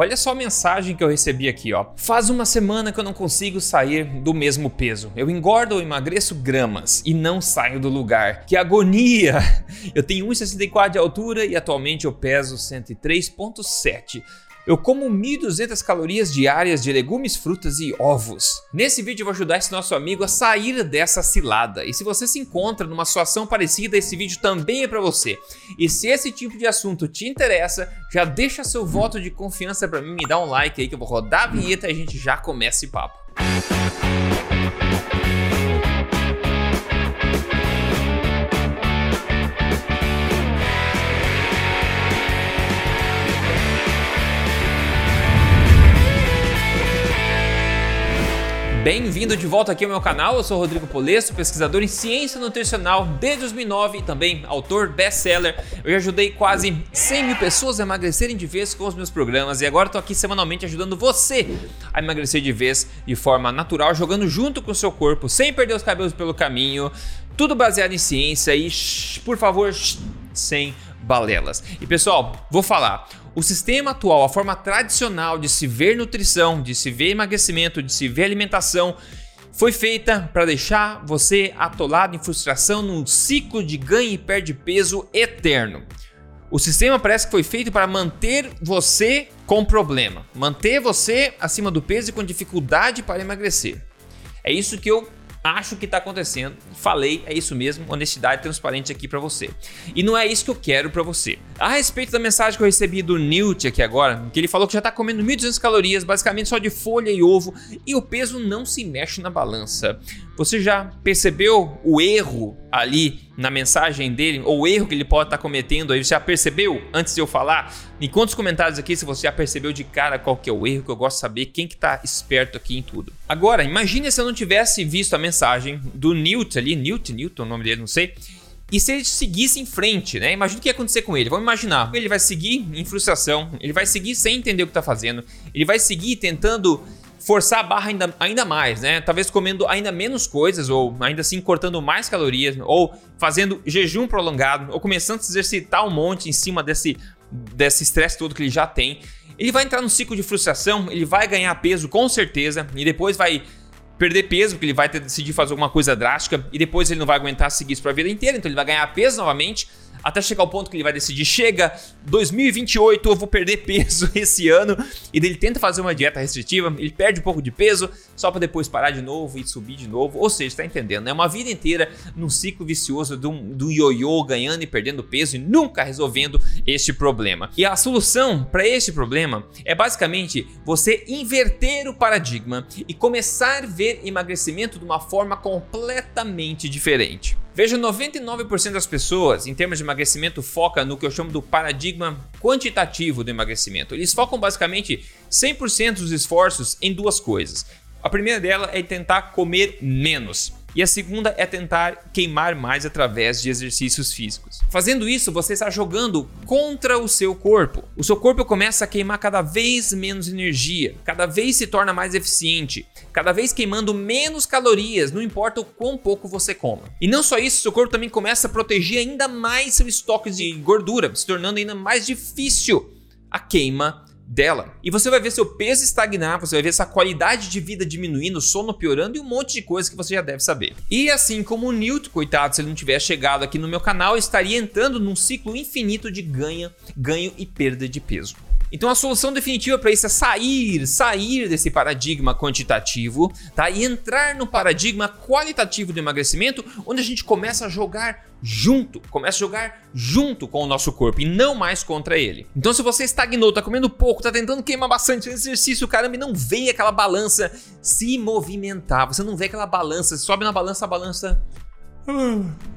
Olha só a mensagem que eu recebi aqui, ó. Faz uma semana que eu não consigo sair do mesmo peso. Eu engordo ou emagreço gramas e não saio do lugar. Que agonia! Eu tenho 1,64 de altura e atualmente eu peso 103,7. Eu como 1.200 calorias diárias de legumes, frutas e ovos. Nesse vídeo eu vou ajudar esse nosso amigo a sair dessa cilada. E se você se encontra numa situação parecida, esse vídeo também é para você. E se esse tipo de assunto te interessa, já deixa seu voto de confiança para mim, me dá um like aí que eu vou rodar a vinheta e a gente já começa esse papo. Bem-vindo de volta aqui ao meu canal, eu sou Rodrigo Polesso, pesquisador em ciência nutricional desde 2009 e também autor best-seller. Eu já ajudei quase 100 mil pessoas a emagrecerem de vez com os meus programas e agora estou aqui semanalmente ajudando você a emagrecer de vez de forma natural, jogando junto com o seu corpo, sem perder os cabelos pelo caminho, tudo baseado em ciência e, por favor, sem balelas. E pessoal, vou falar. O sistema atual, a forma tradicional de se ver nutrição, de se ver emagrecimento, de se ver alimentação, foi feita para deixar você atolado em frustração num ciclo de ganho e perde peso eterno. O sistema parece que foi feito para manter você com problema, manter você acima do peso e com dificuldade para emagrecer. É isso que eu acho que está acontecendo. Falei, é isso mesmo, honestidade transparente aqui para você. E não é isso que eu quero para você. A respeito da mensagem que eu recebi do Newt aqui agora, que ele falou que já está comendo 1.200 calorias, basicamente só de folha e ovo, e o peso não se mexe na balança. Você já percebeu o erro ali na mensagem dele, ou erro que ele pode estar tá cometendo aí? Você já percebeu antes de eu falar? Me conta os comentários aqui se você já percebeu de cara qual que é o erro, que eu gosto de saber quem que tá esperto aqui em tudo. Agora, imagine se eu não tivesse visto a mensagem do Newt ali, Newt, Newton, o nome dele, não sei, e se ele seguisse em frente, né? Imagina o que ia acontecer com ele. Vamos imaginar. Ele vai seguir em frustração, ele vai seguir sem entender o que está fazendo, ele vai seguir tentando forçar a barra ainda, ainda mais, né? Talvez comendo ainda menos coisas, ou ainda assim cortando mais calorias, ou fazendo jejum prolongado, ou começando a se exercitar um monte em cima desse desse estresse todo que ele já tem. Ele vai entrar num ciclo de frustração, ele vai ganhar peso com certeza, e depois vai perder peso, porque ele vai decidir fazer alguma coisa drástica, e depois ele não vai aguentar seguir isso para a vida inteira, então ele vai ganhar peso novamente até chegar ao ponto que ele vai decidir: chega, 2028 eu vou perder peso esse ano. E ele tenta fazer uma dieta restritiva, ele perde um pouco de peso, só para depois parar de novo e subir de novo. Ou seja, está entendendo? É uma vida inteira num ciclo vicioso do, do ioiô, ganhando e perdendo peso e nunca resolvendo este problema. E a solução para este problema é basicamente você inverter o paradigma e começar a ver emagrecimento de uma forma completamente diferente. Veja, 99% das pessoas, em termos de emagrecimento, foca no que eu chamo do paradigma quantitativo do emagrecimento. Eles focam basicamente 100% dos esforços em duas coisas. A primeira dela é tentar comer menos. E a segunda é tentar queimar mais através de exercícios físicos. Fazendo isso, você está jogando contra o seu corpo. O seu corpo começa a queimar cada vez menos energia, cada vez se torna mais eficiente, cada vez queimando menos calorias, não importa o quão pouco você coma. E não só isso, seu corpo também começa a proteger ainda mais seu estoque de gordura, se tornando ainda mais difícil a queima dela. E você vai ver seu peso estagnar, você vai ver essa qualidade de vida diminuindo, sono piorando e um monte de coisa que você já deve saber. E assim como o Newton, coitado, se ele não tivesse chegado aqui no meu canal, estaria entrando num ciclo infinito de ganho, ganho e perda de peso. Então a solução definitiva para isso é sair, sair desse paradigma quantitativo, tá? E entrar no paradigma qualitativo do emagrecimento, onde a gente começa a jogar junto, começa a jogar junto com o nosso corpo e não mais contra ele. Então se você estagnou, tá comendo pouco, tá tentando queimar bastante exercício, caramba, e não vê aquela balança se movimentar, você não vê aquela balança, sobe na balança, a balança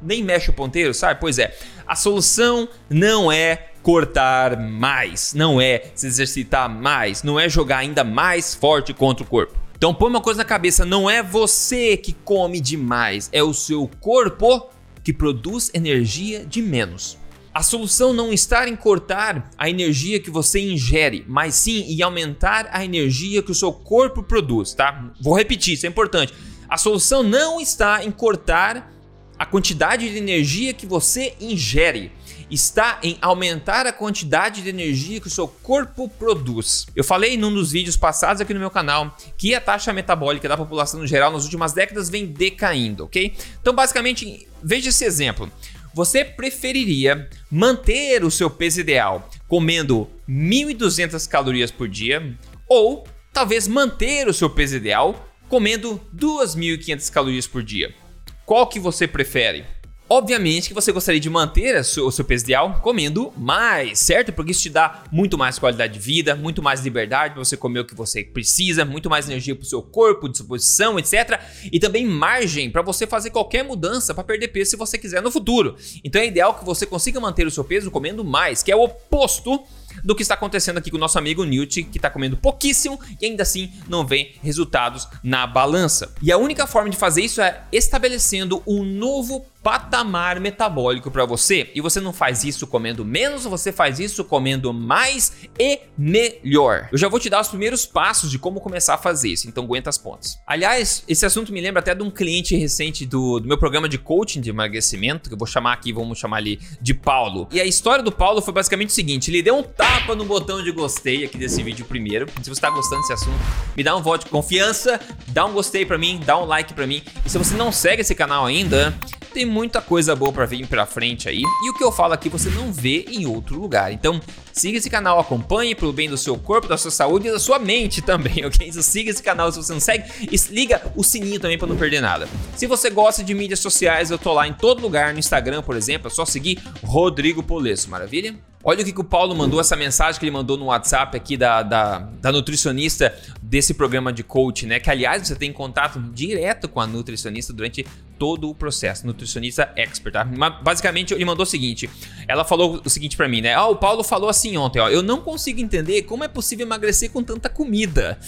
nem mexe o ponteiro, sabe? Pois é, a solução não é cortar mais, não é se exercitar mais, não é jogar ainda mais forte contra o corpo. Então põe uma coisa na cabeça, não é você que come demais, é o seu corpo que produz energia de menos. A solução não está em cortar a energia que você ingere, mas sim em aumentar a energia que o seu corpo produz, tá? Vou repetir, isso é importante. A solução não está em cortar a quantidade de energia que você ingere, está em aumentar a quantidade de energia que o seu corpo produz. Eu falei num dos vídeos passados aqui no meu canal que a taxa metabólica da população no geral nas últimas décadas vem decaindo, ok? Então, basicamente, veja esse exemplo. Você preferiria manter o seu peso ideal comendo 1.200 calorias por dia ou talvez manter o seu peso ideal comendo 2.500 calorias por dia? Qual que você prefere? Obviamente que você gostaria de manter o seu, peso ideal comendo mais, certo? Porque isso te dá muito mais qualidade de vida, muito mais liberdade para você comer o que você precisa, muito mais energia para o seu corpo, disposição, etc. E também margem para você fazer qualquer mudança para perder peso se você quiser no futuro. Então é ideal que você consiga manter o seu peso comendo mais, que é o oposto do que está acontecendo aqui com o nosso amigo Newt, que está comendo pouquíssimo e ainda assim não vê resultados na balança. E a única forma de fazer isso é estabelecendo um novo patamar metabólico para você. E você não faz isso comendo menos, você faz isso comendo mais e melhor. Eu já vou te dar os primeiros passos de como começar a fazer isso, então aguenta as pontas. Aliás, esse assunto me lembra até de um cliente recente do, do meu programa de coaching de emagrecimento, que eu vou chamar aqui, vamos chamar ali de Paulo. E a história do Paulo foi basicamente o seguinte: ele deu um tapa no botão de gostei aqui desse vídeo primeiro. Se você está gostando desse assunto, me dá um voto de confiança, dá um gostei para mim, dá um like para mim. E se você não segue esse canal ainda, tem muita coisa boa para vir pra frente aí. E o que eu falo aqui você não vê em outro lugar. Então, siga esse canal, acompanhe pelo bem do seu corpo, da sua saúde e da sua mente também, ok? Então, siga esse canal se você não segue e liga o sininho também para não perder nada. Se você gosta de mídias sociais, eu tô lá em todo lugar, no Instagram, por exemplo, é só seguir Rodrigo Polesso, maravilha? Olha o que, que o Paulo mandou, essa mensagem que ele mandou no WhatsApp aqui da, da, da, nutricionista desse programa de coach, né? Que aliás você tem contato direto com a nutricionista durante todo o processo, nutricionista expert, tá? Mas, basicamente ele mandou o seguinte: ela falou o seguinte para mim, né? Ah, o Paulo falou assim ontem, ó, eu não consigo entender como é possível emagrecer com tanta comida.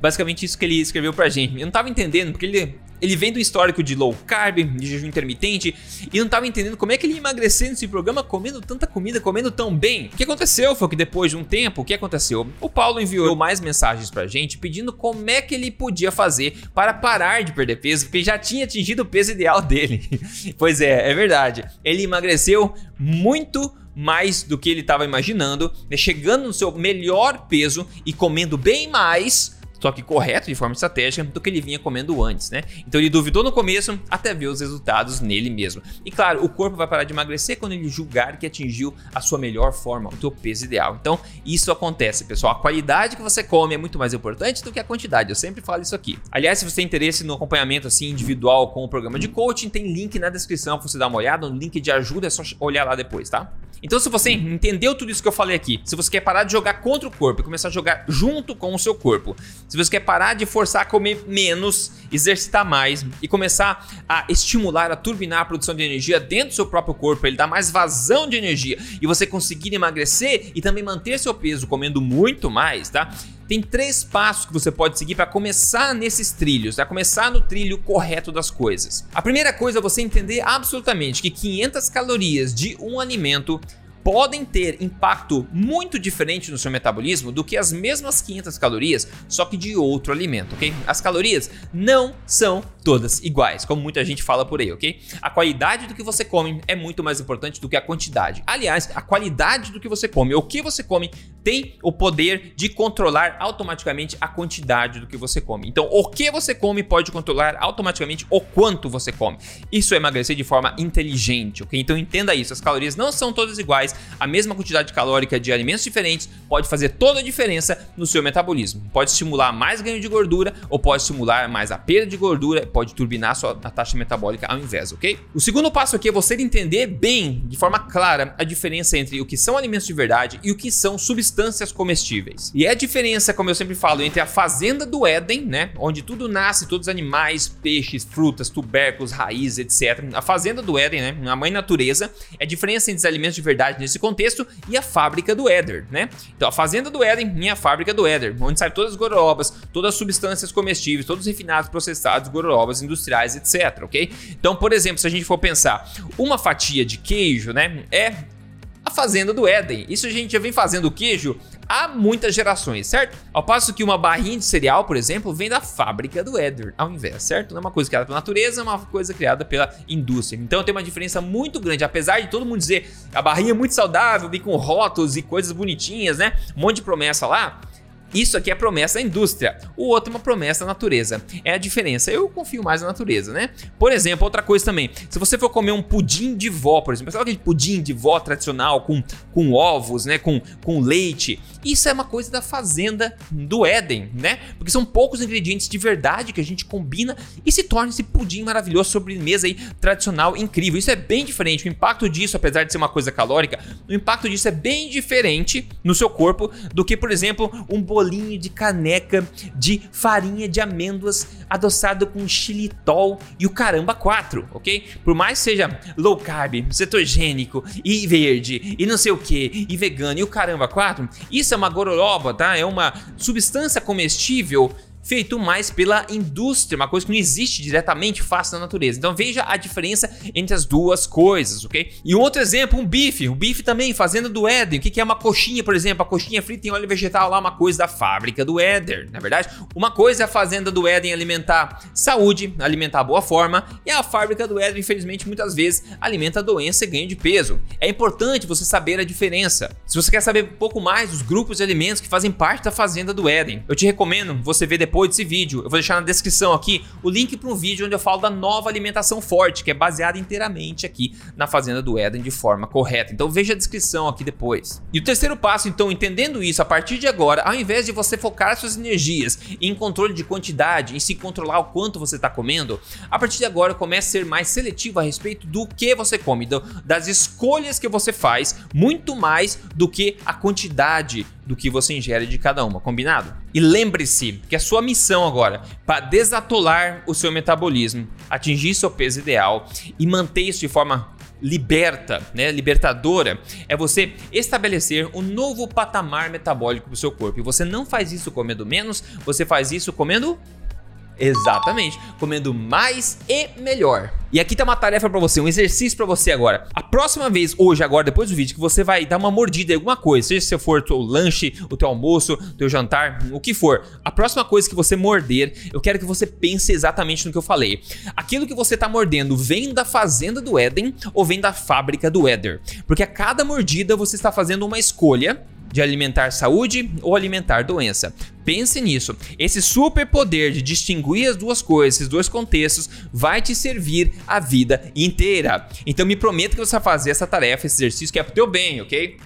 Basicamente isso que ele escreveu pra gente. Eu não tava entendendo, porque ele ele vem do histórico de low carb, de jejum intermitente, e não estava entendendo como é que ele ia emagrecer nesse programa comendo tanta comida, comendo tão bem. O que aconteceu foi que depois de um tempo, o que aconteceu? O Paulo enviou mais mensagens pra gente pedindo como é que ele podia fazer para parar de perder peso, porque já tinha atingido o peso ideal dele. pois é, é verdade. Ele emagreceu muito mais do que ele estava imaginando, né, chegando no seu melhor peso e comendo bem mais só que correto de forma estratégica do que ele vinha comendo antes, né? Então ele duvidou no começo até ver os resultados nele mesmo. E claro, o corpo vai parar de emagrecer quando ele julgar que atingiu a sua melhor forma, o seu peso ideal. Então isso acontece, pessoal. A qualidade que você come é muito mais importante do que a quantidade. Eu sempre falo isso aqui. Aliás, se você tem interesse no acompanhamento assim individual com o programa de coaching, tem link na descrição para você dar uma olhada, um link de ajuda, é só olhar lá depois, tá? Então, se você entendeu tudo isso que eu falei aqui, se você quer parar de jogar contra o corpo e começar a jogar junto com o seu corpo, se você quer parar de forçar a comer menos, exercitar mais e começar a estimular, a turbinar a produção de energia dentro do seu próprio corpo, ele dá mais vazão de energia e você conseguir emagrecer e também manter seu peso comendo muito mais, tá? Tem três passos que você pode seguir para começar nesses trilhos, para começar no trilho correto das coisas. A primeira coisa é você entender absolutamente que 500 calorias de um alimento podem ter impacto muito diferente no seu metabolismo do que as mesmas 500 calorias, só que de outro alimento, ok? As calorias não são todas iguais, como muita gente fala por aí, ok? A qualidade do que você come é muito mais importante do que a quantidade. Aliás, a qualidade do que você come, o que você come, tem o poder de controlar automaticamente a quantidade do que você come. Então, o que você come pode controlar automaticamente o quanto você come. Isso é emagrecer de forma inteligente, ok? Então entenda isso, as calorias não são todas iguais, a mesma quantidade calórica de alimentos diferentes pode fazer toda a diferença no seu metabolismo. Pode estimular mais ganho de gordura ou pode estimular mais a perda de gordura, pode turbinar a sua a taxa metabólica ao invés, ok? O segundo passo aqui é você entender bem, de forma clara, a diferença entre o que são alimentos de verdade e o que são substâncias comestíveis. E é a diferença, como eu sempre falo, entre a fazenda do Éden, né, onde tudo nasce, todos os animais, peixes, frutas, tubérculos, raízes, etc. A fazenda do Éden, né, a mãe natureza, é a diferença entre os alimentos de verdade nesse contexto e a fábrica do Éder, né? Então a fazenda do Éden e a fábrica do Éder, onde saem todas as gororobas, todas as substâncias comestíveis, todos os refinados, processados, gororobas industriais, etc, ok? Então, por exemplo, se a gente for pensar, uma fatia de queijo, né, é a fazenda do Éden. Isso a gente já vem fazendo queijo há muitas gerações, certo? Ao passo que uma barrinha de cereal, por exemplo, vem da fábrica do Éder, ao invés, certo? Não é uma coisa criada pela natureza, é uma coisa criada pela indústria. Então tem uma diferença muito grande, apesar de todo mundo dizer a barrinha é muito saudável, vem com rótulos e coisas bonitinhas, né? Um monte de promessa lá. Isso aqui é promessa da indústria, o outro é uma promessa da natureza. É a diferença. Eu confio mais na natureza, né? Por exemplo, outra coisa também. Se você for comer um pudim de vó, por exemplo, sabe aquele pudim de vó tradicional com, com ovos, né? Com, com leite. Isso é uma coisa da fazenda do Éden, né? Porque são poucos ingredientes de verdade que a gente combina e se torna esse pudim maravilhoso, sobremesa aí tradicional, incrível. Isso é bem diferente. O impacto disso, apesar de ser uma coisa calórica, o impacto disso é bem diferente no seu corpo do que, por exemplo, um bolinho de caneca de farinha de amêndoas adoçado com xilitol e o caramba 4, ok? Por mais seja low carb, cetogênico e verde e não sei o que, e vegano e o caramba 4, isso é uma gororoba, tá? É uma substância comestível feito mais pela indústria, uma coisa que não existe diretamente face na natureza. Então veja a diferença entre as duas coisas, ok? E outro exemplo, um bife. O bife também, fazenda do Éden. O que é uma coxinha, por exemplo? A coxinha frita em óleo vegetal lá, uma coisa da fábrica do Éden, na é verdade? Uma coisa é a fazenda do Éden alimentar saúde, alimentar boa forma, e a fábrica do Éden, infelizmente, muitas vezes alimenta doença e ganho de peso. É importante você saber a diferença. Se você quer saber um pouco mais dos grupos de alimentos que fazem parte da fazenda do Éden, eu te recomendo você ver depois depois desse vídeo. Eu vou deixar na descrição aqui o link para um vídeo onde eu falo da nova alimentação forte, que é baseada inteiramente aqui na Fazenda do Éden de forma correta. Então veja a descrição aqui depois. E o terceiro passo, então, entendendo isso, a partir de agora, ao invés de você focar suas energias em controle de quantidade, em se controlar o quanto você está comendo, a partir de agora comece a ser mais seletivo a respeito do que você come, das escolhas que você faz, muito mais do que a quantidade do que você ingere de cada uma, combinado? E lembre-se que a sua missão agora para desatolar o seu metabolismo, atingir seu peso ideal e manter isso de forma liberta, né, libertadora, é você estabelecer um novo patamar metabólico para o seu corpo. E você não faz isso comendo menos, você faz isso comendo Exatamente, comendo mais e melhor. E aqui tá uma tarefa para você, um exercício para você agora. A próxima vez, hoje, agora, depois do vídeo, que você vai dar uma mordida em alguma coisa, seja se for o teu lanche, o teu almoço, o teu jantar, o que for. A próxima coisa que você morder, eu quero que você pense exatamente no que eu falei. Aquilo que você tá mordendo vem da fazenda do Éden ou vem da fábrica do Éder? Porque a cada mordida você está fazendo uma escolha de alimentar saúde ou alimentar doença. Pense nisso. Esse superpoder de distinguir as duas coisas, esses dois contextos, vai te servir a vida inteira. Então me prometa que você vai fazer essa tarefa, esse exercício que é pro teu bem, ok?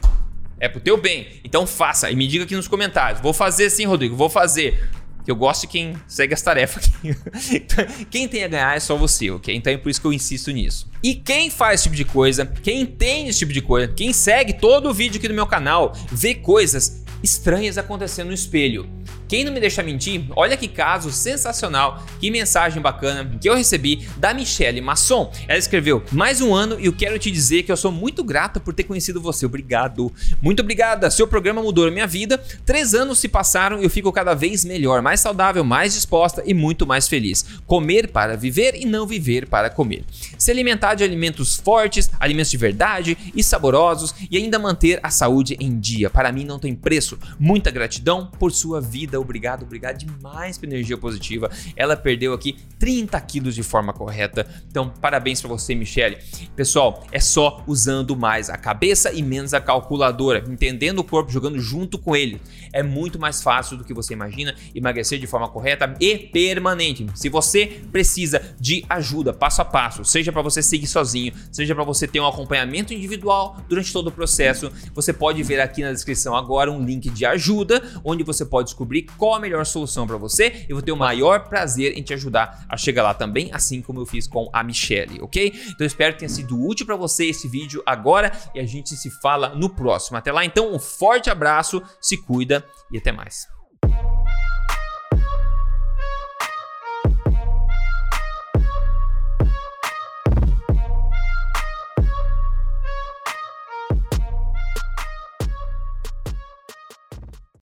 É pro teu bem. Então faça e me diga aqui nos comentários. Vou fazer sim, Rodrigo, vou fazer eu gosto de quem segue as tarefas aqui. quem tem a ganhar é só você, ok? Então é por isso que eu insisto nisso. E quem faz esse tipo de coisa, quem entende esse tipo de coisa, quem segue todo o vídeo aqui do meu canal, vê coisas estranhas acontecendo no espelho. Quem não me deixa mentir, olha que caso sensacional, que mensagem bacana que eu recebi da Michelle Masson. Ela escreveu: Mais um ano e eu quero te dizer que eu sou muito grata por ter conhecido você. Obrigado. Muito obrigada. Seu programa mudou a minha vida. Três anos se passaram e eu fico cada vez melhor, mais saudável, mais disposta e muito mais feliz. Comer para viver e não viver para comer. Se alimentar de alimentos fortes, alimentos de verdade e saborosos e ainda manter a saúde em dia. Para mim não tem preço. Muita gratidão por sua vida obrigado, obrigado demais pela energia positiva. Ela perdeu aqui 30 quilos de forma correta. Então, parabéns para você, Michele. Pessoal, é só usando mais a cabeça e menos a calculadora, entendendo o corpo, jogando junto com ele. É muito mais fácil do que você imagina emagrecer de forma correta e permanente. Se você precisa de ajuda passo a passo, seja para você seguir sozinho, seja para você ter um acompanhamento individual durante todo o processo, você pode ver aqui na descrição agora um link de ajuda onde você pode descobrir qual a melhor solução para você. Eu vou ter o maior prazer em te ajudar a chegar lá também, assim como eu fiz com a Michelle, ok? Então espero que tenha sido útil para você esse vídeo agora e a gente se fala no próximo. Até lá, então, um forte abraço, se cuida e até mais.